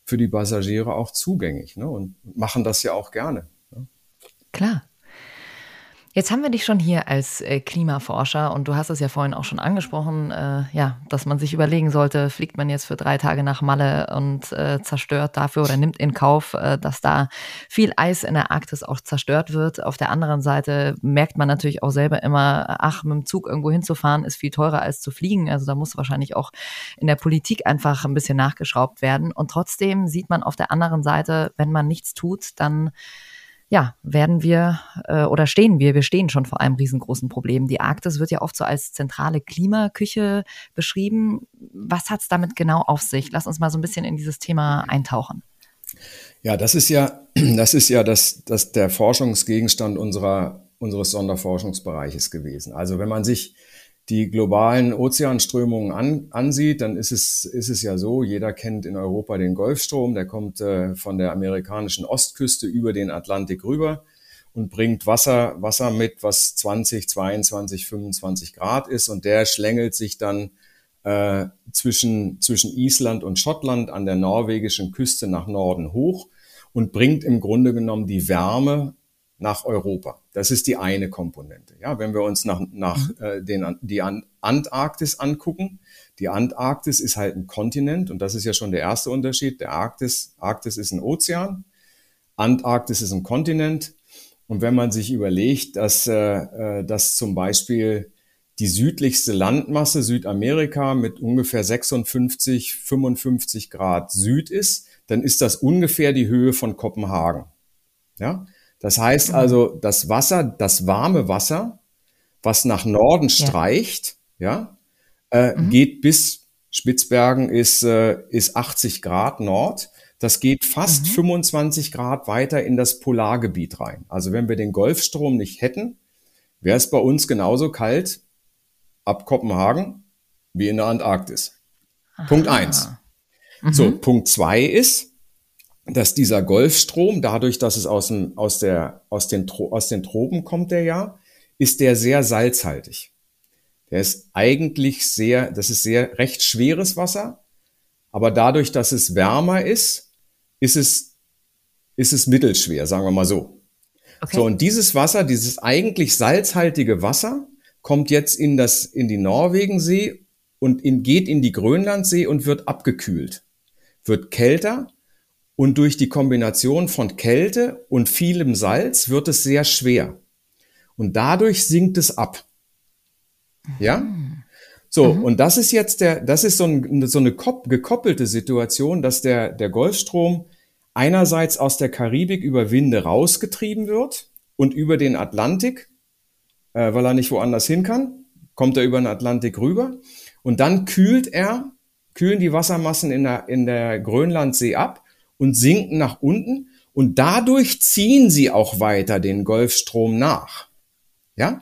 für die Passagiere auch zugänglich ne? und machen das ja auch gerne. Ne? Klar. Jetzt haben wir dich schon hier als äh, Klimaforscher und du hast es ja vorhin auch schon angesprochen, äh, ja, dass man sich überlegen sollte, fliegt man jetzt für drei Tage nach Malle und äh, zerstört dafür oder nimmt in Kauf, äh, dass da viel Eis in der Arktis auch zerstört wird. Auf der anderen Seite merkt man natürlich auch selber immer, ach, mit dem Zug irgendwo hinzufahren ist viel teurer als zu fliegen. Also da muss wahrscheinlich auch in der Politik einfach ein bisschen nachgeschraubt werden. Und trotzdem sieht man auf der anderen Seite, wenn man nichts tut, dann ja, werden wir äh, oder stehen wir, wir stehen schon vor einem riesengroßen Problem. Die Arktis wird ja oft so als zentrale Klimaküche beschrieben. Was hat es damit genau auf sich? Lass uns mal so ein bisschen in dieses Thema eintauchen. Ja, das ist ja, das ist ja das, das der Forschungsgegenstand unserer, unseres Sonderforschungsbereiches gewesen. Also wenn man sich die globalen Ozeanströmungen an, ansieht, dann ist es, ist es ja so, jeder kennt in Europa den Golfstrom, der kommt äh, von der amerikanischen Ostküste über den Atlantik rüber und bringt Wasser, Wasser mit, was 20, 22, 25 Grad ist und der schlängelt sich dann äh, zwischen, zwischen Island und Schottland an der norwegischen Küste nach Norden hoch und bringt im Grunde genommen die Wärme nach Europa. Das ist die eine Komponente. Ja, wenn wir uns nach, nach mhm. äh, den, die Antarktis angucken, die Antarktis ist halt ein Kontinent und das ist ja schon der erste Unterschied. Der Arktis, Arktis ist ein Ozean, Antarktis ist ein Kontinent. Und wenn man sich überlegt, dass, äh, äh dass zum Beispiel die südlichste Landmasse Südamerika mit ungefähr 56, 55 Grad Süd ist, dann ist das ungefähr die Höhe von Kopenhagen. Ja, das heißt mhm. also, das Wasser, das warme Wasser, was nach Norden streicht, ja, ja äh, mhm. geht bis Spitzbergen ist, äh, ist 80 Grad Nord. Das geht fast mhm. 25 Grad weiter in das Polargebiet rein. Also wenn wir den Golfstrom nicht hätten, wäre es bei uns genauso kalt ab Kopenhagen wie in der Antarktis. Aha. Punkt eins. Mhm. So, Punkt zwei ist, dass dieser Golfstrom, dadurch, dass es aus, dem, aus, der, aus, den, aus den Tropen kommt, der ja, ist der sehr salzhaltig. Der ist eigentlich sehr, das ist sehr recht schweres Wasser, aber dadurch, dass es wärmer ist, ist es, ist es mittelschwer, sagen wir mal so. Okay. So, und dieses Wasser, dieses eigentlich salzhaltige Wasser, kommt jetzt in das, in die Norwegensee und in, geht in die Grönlandsee und wird abgekühlt. Wird kälter und durch die Kombination von Kälte und vielem Salz wird es sehr schwer. Und dadurch sinkt es ab. Ja? So, mhm. und das ist jetzt der, das ist so, ein, so eine gekoppelte Situation, dass der, der Golfstrom einerseits aus der Karibik über Winde rausgetrieben wird und über den Atlantik, äh, weil er nicht woanders hin kann, kommt er über den Atlantik rüber. Und dann kühlt er, kühlen die Wassermassen in der, in der Grönlandsee ab und sinken nach unten und dadurch ziehen sie auch weiter den Golfstrom nach. Ja?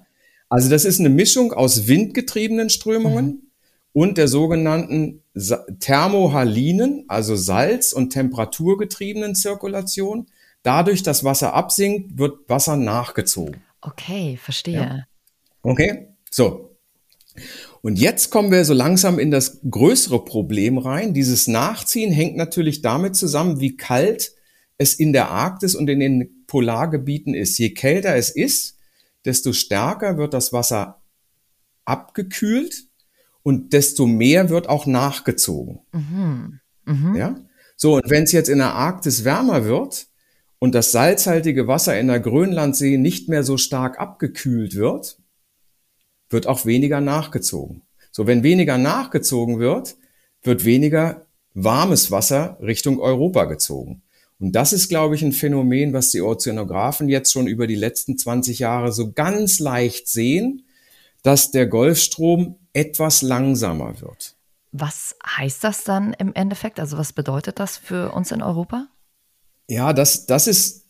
Also das ist eine Mischung aus windgetriebenen Strömungen mhm. und der sogenannten Thermohalinen, also Salz- und temperaturgetriebenen Zirkulation. Dadurch, dass Wasser absinkt, wird Wasser nachgezogen. Okay, verstehe. Ja? Okay, so. Und jetzt kommen wir so langsam in das größere Problem rein. Dieses Nachziehen hängt natürlich damit zusammen, wie kalt es in der Arktis und in den Polargebieten ist. Je kälter es ist, desto stärker wird das Wasser abgekühlt und desto mehr wird auch nachgezogen. Mhm. Mhm. Ja? So, und wenn es jetzt in der Arktis wärmer wird und das salzhaltige Wasser in der Grönlandsee nicht mehr so stark abgekühlt wird, wird auch weniger nachgezogen. So, wenn weniger nachgezogen wird, wird weniger warmes Wasser Richtung Europa gezogen. Und das ist, glaube ich, ein Phänomen, was die Ozeanographen jetzt schon über die letzten 20 Jahre so ganz leicht sehen, dass der Golfstrom etwas langsamer wird. Was heißt das dann im Endeffekt? Also was bedeutet das für uns in Europa? Ja, das, das ist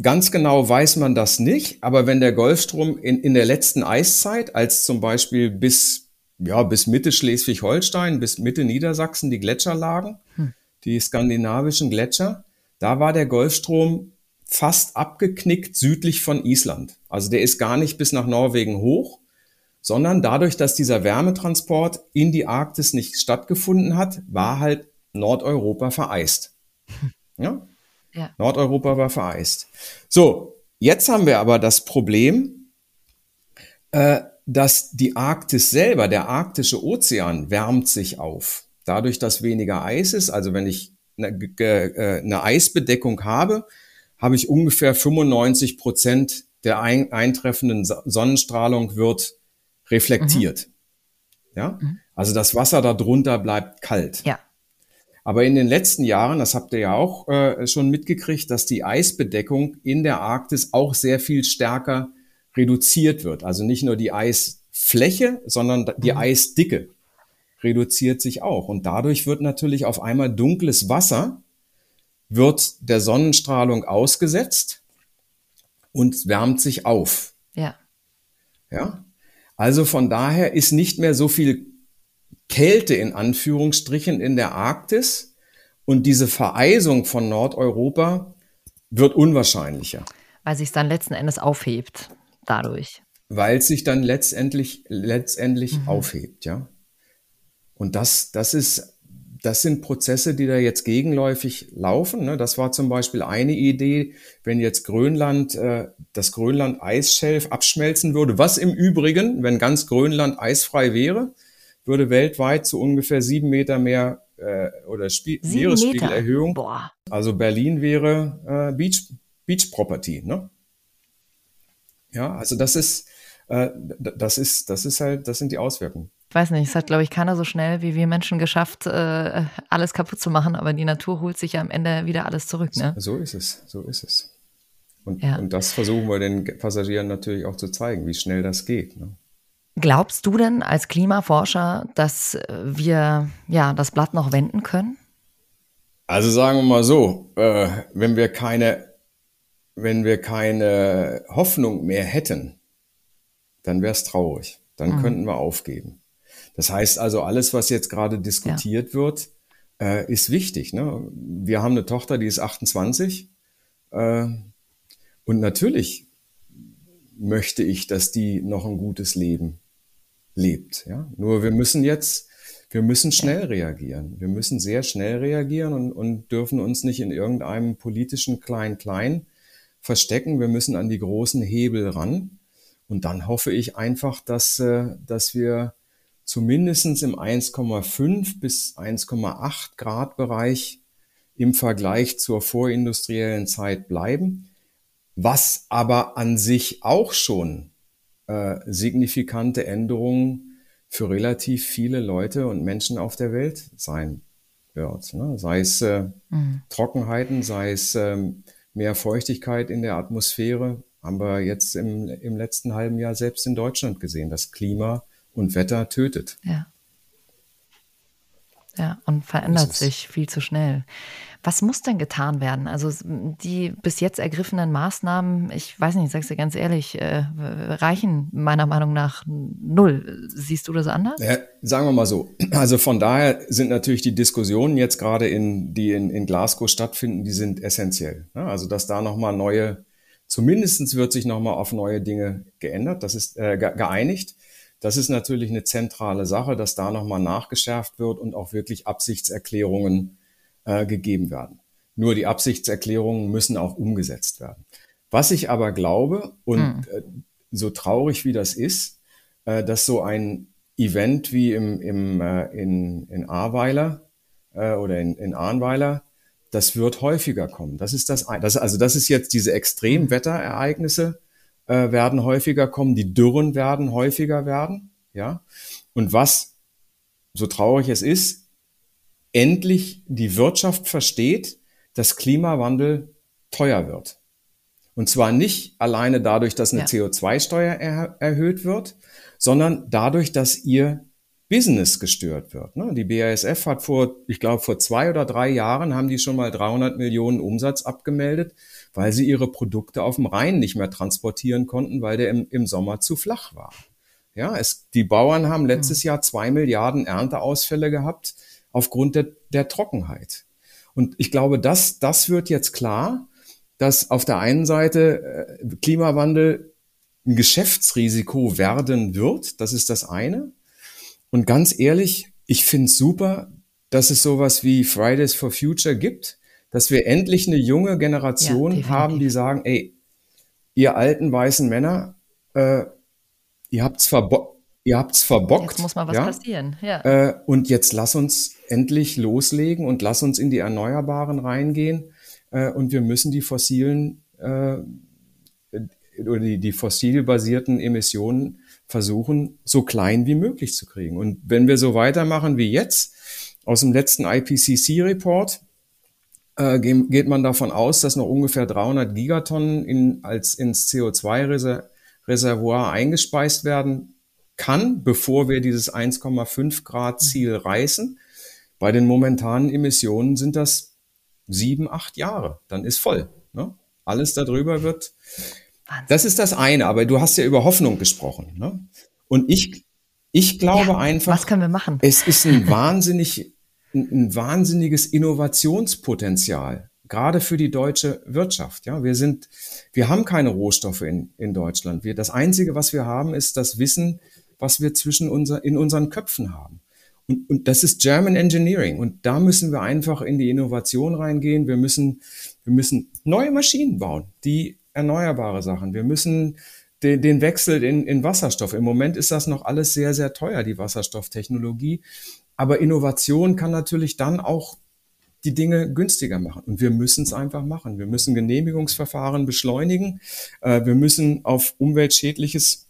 ganz genau weiß man das nicht. Aber wenn der Golfstrom in, in der letzten Eiszeit, als zum Beispiel bis, ja, bis Mitte Schleswig-Holstein, bis Mitte Niedersachsen die Gletscher lagen, hm. die skandinavischen Gletscher, da war der Golfstrom fast abgeknickt südlich von Island. Also der ist gar nicht bis nach Norwegen hoch, sondern dadurch, dass dieser Wärmetransport in die Arktis nicht stattgefunden hat, war halt Nordeuropa vereist. Ja? Ja. Nordeuropa war vereist. So, jetzt haben wir aber das Problem, äh, dass die Arktis selber, der arktische Ozean, wärmt sich auf. Dadurch, dass weniger Eis ist, also wenn ich eine, äh, eine Eisbedeckung habe, habe ich ungefähr 95 Prozent der ein, eintreffenden Sonnenstrahlung wird reflektiert. Mhm. Ja, mhm. also das Wasser darunter bleibt kalt. Ja. Aber in den letzten Jahren, das habt ihr ja auch äh, schon mitgekriegt, dass die Eisbedeckung in der Arktis auch sehr viel stärker reduziert wird. Also nicht nur die Eisfläche, sondern die mhm. Eisdicke reduziert sich auch. Und dadurch wird natürlich auf einmal dunkles Wasser, wird der Sonnenstrahlung ausgesetzt und wärmt sich auf. Ja. Ja. Also von daher ist nicht mehr so viel Kälte in Anführungsstrichen in der Arktis und diese Vereisung von Nordeuropa wird unwahrscheinlicher. Weil sich dann letzten Endes aufhebt dadurch. Weil es sich dann letztendlich, letztendlich mhm. aufhebt, ja. Und das, das ist, das sind Prozesse, die da jetzt gegenläufig laufen. Ne? Das war zum Beispiel eine Idee, wenn jetzt Grönland, äh, das Grönland-Eisschelf abschmelzen würde, was im Übrigen, wenn ganz Grönland eisfrei wäre, würde weltweit zu ungefähr sieben Meter mehr äh, oder Spie Meeresspiegelerhöhung. Boah. Also Berlin wäre äh, Beach, Beach Property. Ne? Ja, also das ist, äh, das ist, das ist halt, das sind die Auswirkungen ich weiß nicht, es hat, glaube ich, keiner so schnell wie wir Menschen geschafft, äh, alles kaputt zu machen, aber die Natur holt sich ja am Ende wieder alles zurück. Ne? So, ist es, so ist es. Und, ja. und das versuchen wir den Passagieren natürlich auch zu zeigen, wie schnell das geht. Ne? Glaubst du denn als Klimaforscher, dass wir ja das Blatt noch wenden können? Also sagen wir mal so, äh, wenn wir keine, wenn wir keine Hoffnung mehr hätten, dann wäre es traurig. Dann mhm. könnten wir aufgeben. Das heißt also, alles, was jetzt gerade diskutiert ja. wird, äh, ist wichtig. Ne? Wir haben eine Tochter, die ist 28. Äh, und natürlich möchte ich, dass die noch ein gutes Leben lebt. Ja? Nur wir müssen jetzt, wir müssen schnell reagieren. Wir müssen sehr schnell reagieren und, und dürfen uns nicht in irgendeinem politischen Klein-Klein verstecken. Wir müssen an die großen Hebel ran. Und dann hoffe ich einfach, dass, äh, dass wir zumindestens im 1,5 bis 1,8 Grad Bereich im Vergleich zur vorindustriellen Zeit bleiben, was aber an sich auch schon äh, signifikante Änderungen für relativ viele Leute und Menschen auf der Welt sein wird. Ne? Sei es äh, mhm. Trockenheiten, sei es äh, mehr Feuchtigkeit in der Atmosphäre, haben wir jetzt im, im letzten halben Jahr selbst in Deutschland gesehen. Das Klima und Wetter tötet. Ja. Ja, und verändert sich viel zu schnell. Was muss denn getan werden? Also die bis jetzt ergriffenen Maßnahmen, ich weiß nicht, ich sag's dir ganz ehrlich, äh, reichen meiner Meinung nach null. Siehst du das anders? Ja, sagen wir mal so. Also von daher sind natürlich die Diskussionen jetzt gerade in, die in, in Glasgow stattfinden, die sind essentiell. Ja, also dass da nochmal neue, zumindestens wird sich nochmal auf neue Dinge geändert, das ist äh, geeinigt. Das ist natürlich eine zentrale Sache, dass da nochmal nachgeschärft wird und auch wirklich Absichtserklärungen äh, gegeben werden. Nur die Absichtserklärungen müssen auch umgesetzt werden. Was ich aber glaube, und hm. äh, so traurig wie das ist, äh, dass so ein Event wie im, im, äh, in, in Ahrweiler äh, oder in, in Arnweiler, das wird häufiger kommen. Das ist das, das, also das ist jetzt diese Extremwetterereignisse, äh, werden häufiger kommen, die Dürren werden häufiger werden, ja. Und was, so traurig es ist, endlich die Wirtschaft versteht, dass Klimawandel teuer wird. Und zwar nicht alleine dadurch, dass eine ja. CO2-Steuer er erhöht wird, sondern dadurch, dass ihr Business gestört wird. Ne? Die BASF hat vor, ich glaube, vor zwei oder drei Jahren haben die schon mal 300 Millionen Umsatz abgemeldet, weil sie ihre Produkte auf dem Rhein nicht mehr transportieren konnten, weil der im, im Sommer zu flach war. Ja, es, die Bauern haben letztes mhm. Jahr zwei Milliarden Ernteausfälle gehabt aufgrund der, der Trockenheit. Und ich glaube, das, das wird jetzt klar, dass auf der einen Seite äh, Klimawandel ein Geschäftsrisiko werden wird. Das ist das eine. Und ganz ehrlich, ich finde es super, dass es sowas wie Fridays for Future gibt, dass wir endlich eine junge Generation ja, haben, die sagen, ey, ihr alten weißen Männer, äh, ihr habt's verbockt. Ihr habt's verbockt. Jetzt muss mal was ja? passieren. Ja. Äh, und jetzt lass uns endlich loslegen und lass uns in die Erneuerbaren reingehen. Äh, und wir müssen die fossilen äh, oder die, die fossilbasierten Emissionen versuchen, so klein wie möglich zu kriegen. Und wenn wir so weitermachen wie jetzt, aus dem letzten IPCC-Report, äh, geht man davon aus, dass noch ungefähr 300 Gigatonnen in, als ins CO2-Reservoir eingespeist werden kann, bevor wir dieses 1,5 Grad Ziel reißen. Bei den momentanen Emissionen sind das sieben, acht Jahre. Dann ist voll. Ne? Alles darüber wird Wahnsinn. Das ist das eine, aber du hast ja über Hoffnung gesprochen. Ne? Und ich, ich glaube ja, einfach, was können wir machen? Es ist ein wahnsinnig, ein, wahnsinniges Innovationspotenzial, gerade für die deutsche Wirtschaft. Ja, wir sind, wir haben keine Rohstoffe in, in Deutschland. Wir, das einzige, was wir haben, ist das Wissen, was wir zwischen unser, in unseren Köpfen haben. Und, und das ist German Engineering. Und da müssen wir einfach in die Innovation reingehen. Wir müssen, wir müssen neue Maschinen bauen, die erneuerbare Sachen. Wir müssen den, den Wechsel in, in Wasserstoff. Im Moment ist das noch alles sehr, sehr teuer, die Wasserstofftechnologie. Aber Innovation kann natürlich dann auch die Dinge günstiger machen. Und wir müssen es einfach machen. Wir müssen Genehmigungsverfahren beschleunigen. Äh, wir müssen auf umweltschädliches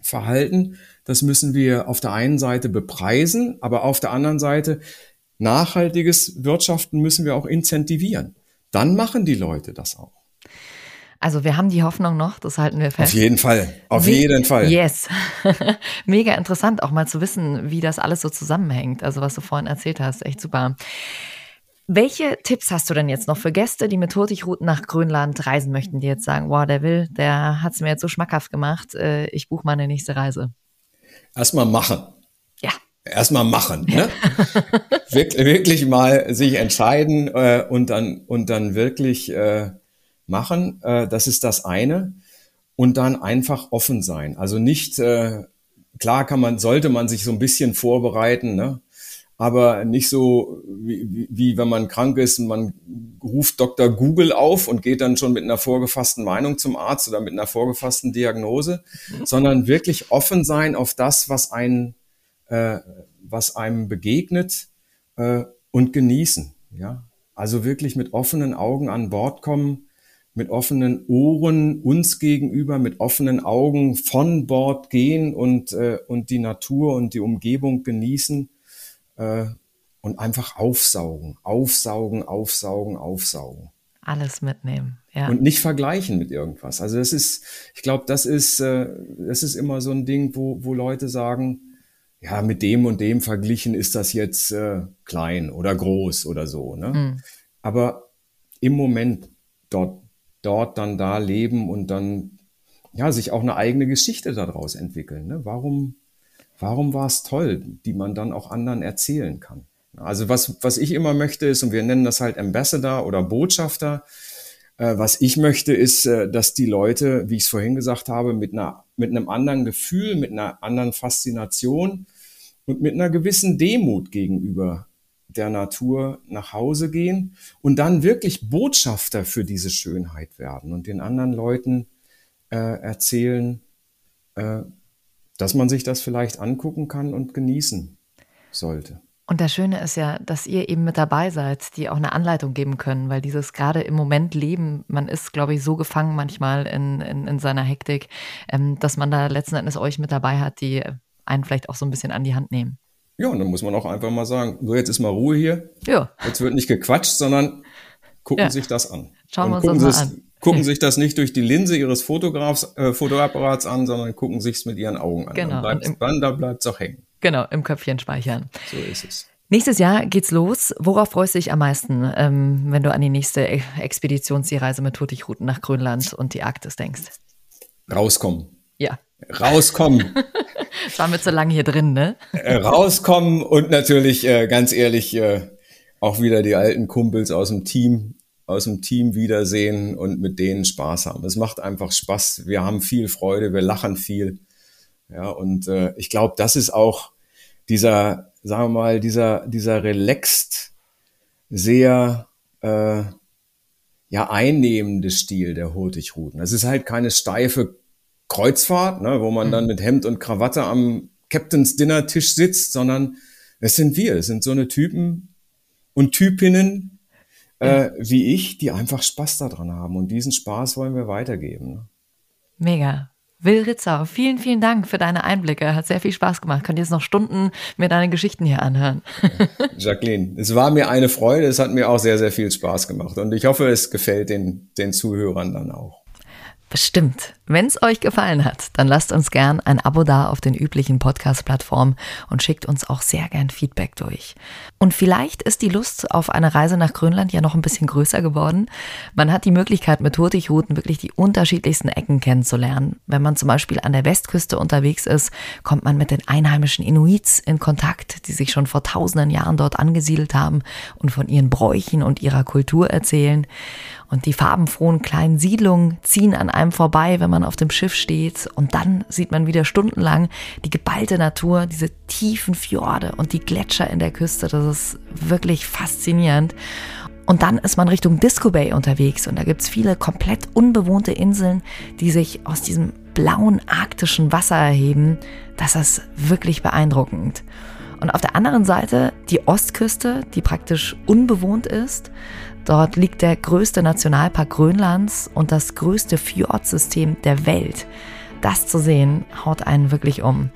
Verhalten, das müssen wir auf der einen Seite bepreisen, aber auf der anderen Seite nachhaltiges Wirtschaften müssen wir auch incentivieren. Dann machen die Leute das auch. Also wir haben die Hoffnung noch, das halten wir fest. Auf jeden Fall, auf Me jeden Fall. Yes. Mega interessant auch mal zu wissen, wie das alles so zusammenhängt. Also was du vorhin erzählt hast, echt super. Welche Tipps hast du denn jetzt noch für Gäste, die mit Hurtigruten nach Grönland reisen möchten, die jetzt sagen, wow, der will, der hat es mir jetzt so schmackhaft gemacht, äh, ich buche meine nächste Reise? Erstmal machen. Ja. Erstmal machen, ne? Wirk wirklich mal sich entscheiden äh, und dann und dann wirklich äh, machen. Äh, das ist das eine. Und dann einfach offen sein. Also nicht, äh, klar kann man, sollte man sich so ein bisschen vorbereiten, ne? aber nicht so, wie, wie, wie wenn man krank ist und man ruft Dr. Google auf und geht dann schon mit einer vorgefassten Meinung zum Arzt oder mit einer vorgefassten Diagnose, mhm. sondern wirklich offen sein auf das, was einen, äh, was einem begegnet äh, und genießen. Ja, also wirklich mit offenen Augen an Bord kommen mit offenen Ohren uns gegenüber, mit offenen Augen von Bord gehen und, äh, und die Natur und die Umgebung genießen äh, und einfach aufsaugen, aufsaugen, aufsaugen, aufsaugen. Alles mitnehmen, ja. Und nicht vergleichen mit irgendwas. Also das ist, ich glaube, das ist, äh, das ist immer so ein Ding, wo, wo Leute sagen, ja, mit dem und dem verglichen ist das jetzt äh, klein oder groß oder so. Ne? Mhm. Aber im Moment dort dort dann da leben und dann ja sich auch eine eigene Geschichte daraus entwickeln. Ne? Warum, warum war es toll, die man dann auch anderen erzählen kann? Also was, was ich immer möchte ist, und wir nennen das halt Ambassador oder Botschafter, äh, was ich möchte ist, äh, dass die Leute, wie ich es vorhin gesagt habe, mit, einer, mit einem anderen Gefühl, mit einer anderen Faszination und mit einer gewissen Demut gegenüber der Natur nach Hause gehen und dann wirklich Botschafter für diese Schönheit werden und den anderen Leuten äh, erzählen, äh, dass man sich das vielleicht angucken kann und genießen sollte. Und das Schöne ist ja, dass ihr eben mit dabei seid, die auch eine Anleitung geben können, weil dieses gerade im Moment Leben, man ist, glaube ich, so gefangen manchmal in, in, in seiner Hektik, ähm, dass man da letzten Endes euch mit dabei hat, die einen vielleicht auch so ein bisschen an die Hand nehmen. Ja, und dann muss man auch einfach mal sagen, so jetzt ist mal Ruhe hier. Ja. Jetzt wird nicht gequatscht, sondern gucken ja. sich das an. Schauen wir uns das mal an. Gucken sich das nicht durch die Linse ihres Fotografs, äh, Fotoapparats an, sondern gucken sich es mit ihren Augen an. Genau. Dann, bleibt, dann da bleibt es auch hängen. Genau, im Köpfchen speichern. So ist es. Nächstes Jahr geht's los. Worauf freust du dich am meisten, ähm, wenn du an die nächste e- Expeditionsreise mit Hurtigruten nach Grönland und die Arktis denkst? Rauskommen. Ja. Rauskommen. das waren wir zu lange hier drin, ne? Äh, rauskommen und natürlich, äh, ganz ehrlich, äh, auch wieder die alten Kumpels aus dem Team, aus dem Team wiedersehen und mit denen Spaß haben. Es macht einfach Spaß. Wir haben viel Freude, wir lachen viel. Ja, und äh, ich glaube, das ist auch dieser, sagen wir mal, dieser, dieser relaxed, sehr äh, ja einnehmende Stil der Hurtigruten. Es ist halt keine steife Kreuzfahrt, ne, wo man dann mhm. mit Hemd und Krawatte am Captain's Dinner Tisch sitzt, sondern es sind wir, es sind so eine Typen und Typinnen äh, wie ich, die einfach Spaß daran haben und diesen Spaß wollen wir weitergeben. Ne? Mega. Will Ritzau, vielen, vielen Dank für deine Einblicke. Hat sehr viel Spaß gemacht. Könnt jetzt noch Stunden mir deine Geschichten hier anhören. Jacqueline, es war mir eine Freude. Es hat mir auch sehr, sehr viel Spaß gemacht. Und ich hoffe, es gefällt den, den Zuhörern dann auch. Bestimmt. Wenn es euch gefallen hat, dann lasst uns gern ein Abo da auf den üblichen Podcast-Plattformen und schickt uns auch sehr gern Feedback durch. Und vielleicht ist die Lust auf eine Reise nach Grönland ja noch ein bisschen größer geworden. Man hat die Möglichkeit, mit Hurtigruten wirklich die unterschiedlichsten Ecken kennenzulernen. Wenn man zum Beispiel an der Westküste unterwegs ist, kommt man mit den einheimischen Inuits in Kontakt, die sich schon vor tausenden Jahren dort angesiedelt haben und von ihren Bräuchen und ihrer Kultur erzählen. Und die farbenfrohen kleinen Siedlungen ziehen an einem vorbei, wenn man auf dem Schiff steht. Und dann sieht man wieder stundenlang die geballte Natur, diese tiefen Fjorde und die Gletscher in der Küste. Das ist wirklich faszinierend. Und dann ist man Richtung Disco Bay unterwegs und da gibt's viele komplett unbewohnte Inseln, die sich aus diesem blauen arktischen Wasser erheben. Das ist wirklich beeindruckend. Und auf der anderen Seite die Ostküste, die praktisch unbewohnt ist. Dort liegt der größte Nationalpark Grönlands und das größte Fjordsystem der Welt. Das zu sehen, haut einen wirklich um.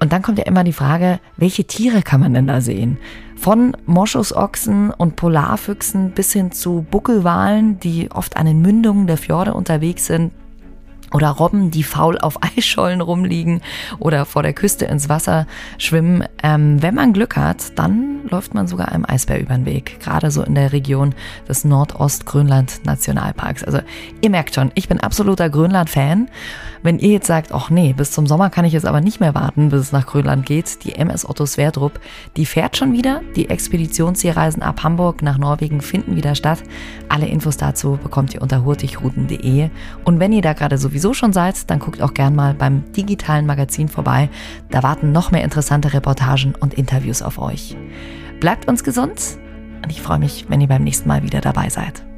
Und dann kommt ja immer die Frage, welche Tiere kann man denn da sehen? Von Moschusochsen und Polarfüchsen bis hin zu Buckelwalen, die oft an den Mündungen der Fjorde unterwegs sind, oder Robben, die faul auf Eisschollen rumliegen oder vor der Küste ins Wasser schwimmen. Ähm, wenn man Glück hat, dann läuft man sogar einem Eisbär über den Weg. Gerade so in der Region des Nordostgrönland Nationalparks. Also ihr merkt schon, ich bin absoluter Grönland-Fan. Wenn ihr jetzt sagt, ach nee, bis zum Sommer kann ich jetzt aber nicht mehr warten, bis es nach Grönland geht, die MS Otto Sverdrup, die fährt schon wieder. Die Expeditionsseereisen ab Hamburg nach Norwegen finden wieder statt. Alle Infos dazu bekommt ihr unter hurtigruten.de. Und wenn ihr da gerade sowieso schon seid, dann guckt auch gern mal beim digitalen Magazin vorbei. Da warten noch mehr interessante Reportagen und Interviews auf euch. Bleibt uns gesund und ich freue mich, wenn ihr beim nächsten Mal wieder dabei seid.